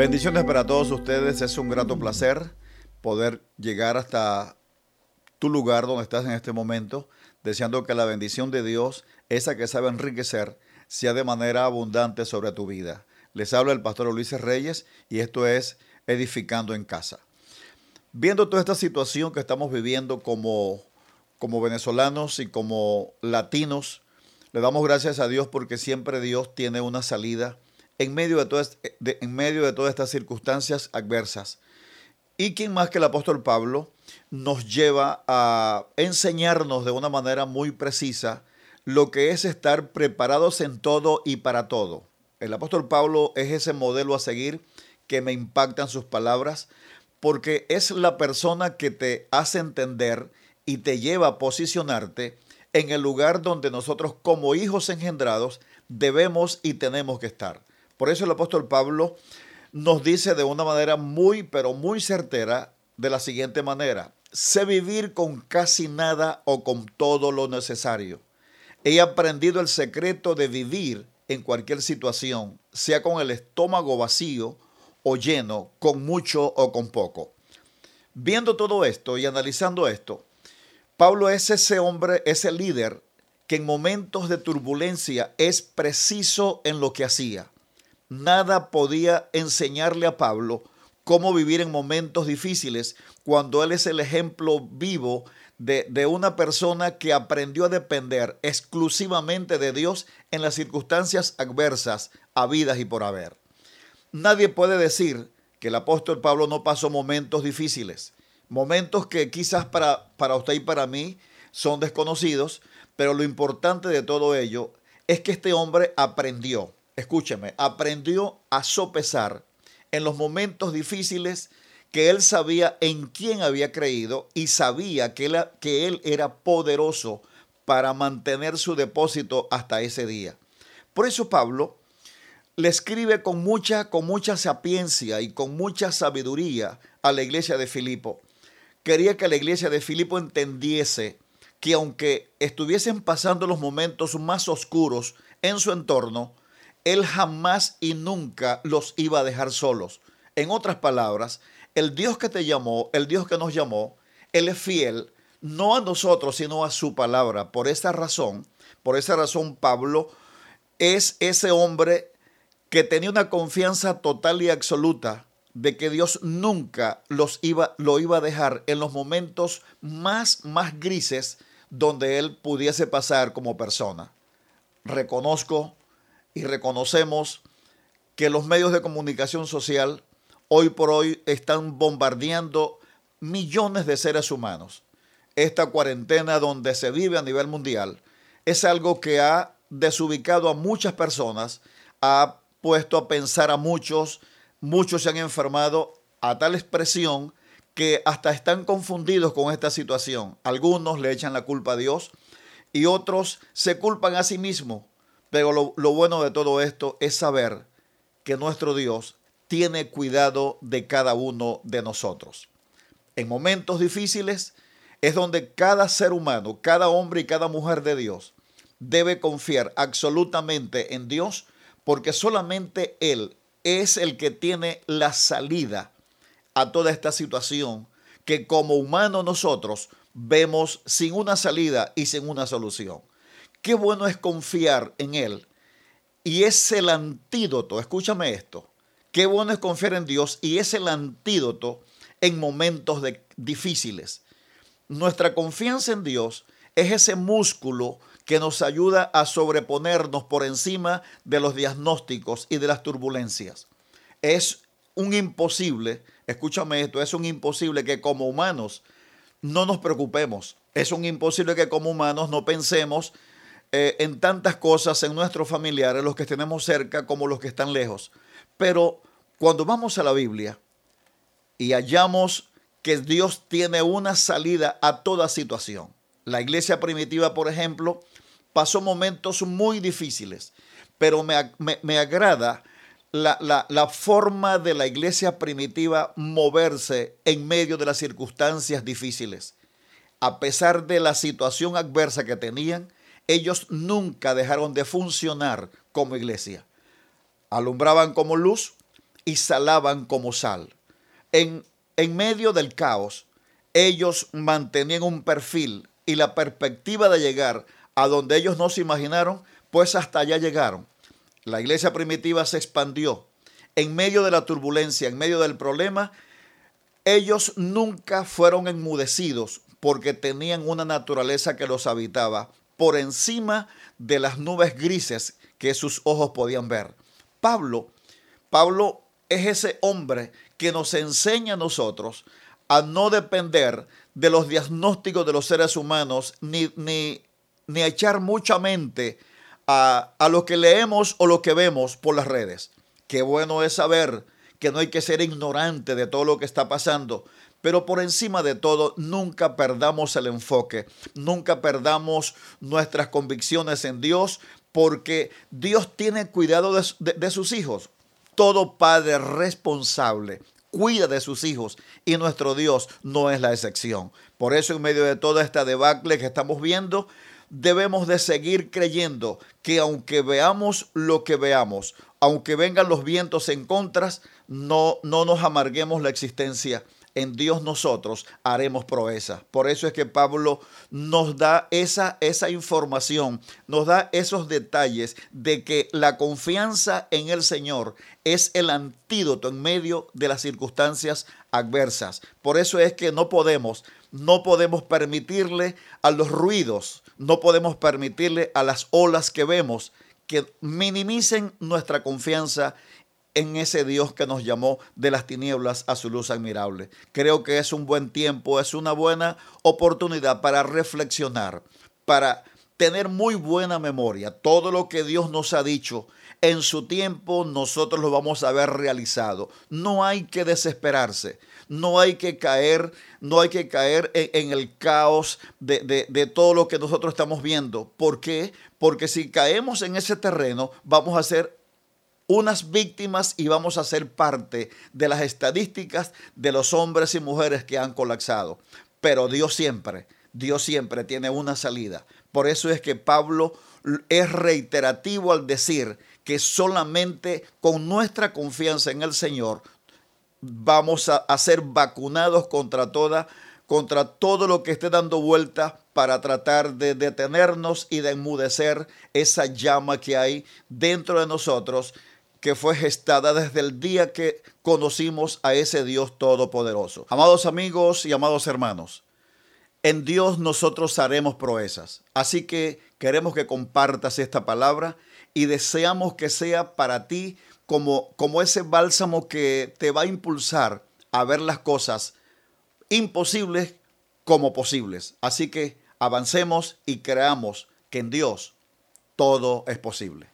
Bendiciones para todos ustedes. Es un grato placer poder llegar hasta tu lugar donde estás en este momento, deseando que la bendición de Dios, esa que sabe enriquecer, sea de manera abundante sobre tu vida. Les habla el pastor Ulises Reyes y esto es Edificando en Casa. Viendo toda esta situación que estamos viviendo como, como venezolanos y como latinos, le damos gracias a Dios porque siempre Dios tiene una salida en medio de, todas, en medio de todas estas circunstancias adversas. Y quien más que el apóstol Pablo nos lleva a enseñarnos de una manera muy precisa lo que es estar preparados en todo y para todo. El apóstol Pablo es ese modelo a seguir que me impactan sus palabras porque es la persona que te hace entender y te lleva a posicionarte en el lugar donde nosotros como hijos engendrados debemos y tenemos que estar. Por eso el apóstol Pablo nos dice de una manera muy, pero muy certera, de la siguiente manera, sé vivir con casi nada o con todo lo necesario. He aprendido el secreto de vivir en cualquier situación, sea con el estómago vacío o lleno, con mucho o con poco. Viendo todo esto y analizando esto, Pablo es ese hombre, ese líder que en momentos de turbulencia es preciso en lo que hacía nada podía enseñarle a Pablo cómo vivir en momentos difíciles cuando él es el ejemplo vivo de, de, una persona que aprendió a depender exclusivamente de Dios en las circunstancias adversas, habidas y por haber. Nadie puede decir que el apóstol Pablo no pasó momentos difíciles, momentos que quizás para, para usted y para mí son desconocidos, pero lo importante de todo ello es que este hombre aprendió escúcheme, aprendió a sopesar en los momentos difíciles que él sabía en quién había creído y sabía que él, que él era poderoso para mantener su depósito hasta ese día. Por eso Pablo le escribe con mucha, con mucha sapiencia y con mucha sabiduría a la iglesia de Filipo. Quería que la iglesia de Filipo entendiese que aunque estuviesen pasando los momentos más oscuros en su entorno, él jamás y nunca los iba a dejar solos. En otras palabras, el Dios que te llamó, el Dios que nos llamó, Él es fiel, no a nosotros, sino a su palabra. Por esa razón, por esa razón Pablo es ese hombre que tenía una confianza total y absoluta de que Dios nunca los iba, lo iba a dejar en los momentos más, más grises donde él pudiese pasar como persona. Reconozco y reconocemos que los medios de comunicación social hoy por hoy están bombardeando millones de seres humanos. Esta cuarentena donde se vive a nivel mundial es algo que ha desubicado a muchas personas, ha puesto a pensar a muchos, muchos se han enfermado a tal expresión que hasta están confundidos con esta situación. Algunos le echan la culpa a Dios y otros se culpan a sí mismos pero lo, bueno de todo esto es saber que nuestro Dios tiene cuidado de cada uno de nosotros. En momentos difíciles es donde cada ser humano, cada hombre y cada mujer de Dios debe confiar absolutamente en Dios porque solamente Él es el que tiene la salida a toda esta situación que como humanos nosotros vemos sin una salida y sin una solución. Qué bueno es confiar en Él. Y es el antídoto, escúchame esto, qué bueno es confiar en Dios y es el antídoto en momentos de, difíciles. Nuestra confianza en Dios es ese músculo que nos ayuda a sobreponernos por encima de los diagnósticos y de las turbulencias. Es un imposible, escúchame esto, es un imposible que como humanos no nos preocupemos. Es un imposible que como humanos no pensemos eh, en tantas cosas en nuestros familiares, los que tenemos cerca como los que están lejos. Pero cuando vamos a la Biblia y hallamos que Dios tiene una salida a toda situación. La iglesia primitiva, por ejemplo, pasó momentos muy difíciles, pero me, agrada la, la, forma de la iglesia primitiva moverse en medio de las circunstancias difíciles. A pesar de la situación adversa que tenían, ellos nunca dejaron de funcionar como iglesia. Alumbraban como luz y salaban como sal. En, en medio del caos, ellos mantenían un perfil y la perspectiva de llegar a donde ellos no se imaginaron, pues hasta allá llegaron. La iglesia primitiva se expandió. En medio de la turbulencia, en medio del problema, ellos nunca fueron enmudecidos porque tenían una naturaleza que los habitaba por encima de las nubes grises que sus ojos podían ver. Pablo, Pablo es ese hombre que nos enseña a nosotros a no depender de los diagnósticos de los seres humanos, ni, ni, ni a echar mucha mente a, a lo que leemos o lo que vemos por las redes. Qué bueno es saber que no hay que ser ignorante de todo lo que está pasando, pero por encima de todo, nunca perdamos el enfoque, nunca perdamos nuestras convicciones en Dios, porque Dios tiene cuidado de, sus hijos. Todo padre responsable cuida de sus hijos y nuestro Dios no es la excepción. Por eso en medio de toda esta debacle que estamos viendo, debemos de seguir creyendo que aunque veamos lo que veamos, aunque vengan los vientos en contras, no, no nos amarguemos la existencia en Dios nosotros haremos proeza. Por eso es que Pablo nos da esa, esa información, nos da esos detalles de que la confianza en el Señor es el antídoto en medio de las circunstancias adversas. Por eso es que no podemos, no podemos permitirle a los ruidos, no podemos permitirle a las olas que vemos que minimicen nuestra confianza en ese Dios que nos llamó de las tinieblas a su luz admirable. Creo que es un buen tiempo, es una buena oportunidad para reflexionar, para tener muy buena memoria. Todo lo que Dios nos ha dicho en su tiempo nosotros lo vamos a ver realizado. No hay que desesperarse, no hay que caer, no hay que caer en, el caos de, de todo lo que nosotros estamos viendo. ¿Por qué? Porque si caemos en ese terreno vamos a ser unas víctimas y vamos a ser parte de las estadísticas de los hombres y mujeres que han colapsado. Pero Dios siempre, Dios siempre tiene una salida. Por eso es que Pablo es reiterativo al decir que solamente con nuestra confianza en el Señor vamos a, ser vacunados contra toda contra todo lo que esté dando vuelta para tratar de detenernos y de enmudecer esa llama que hay dentro de nosotros que fue gestada desde el día que conocimos a ese Dios todopoderoso. Amados amigos y amados hermanos, en Dios nosotros haremos proezas. Así que queremos que compartas esta palabra y deseamos que sea para ti como, como ese bálsamo que te va a impulsar a ver las cosas imposibles como posibles. Así que avancemos y creamos que en Dios todo es posible.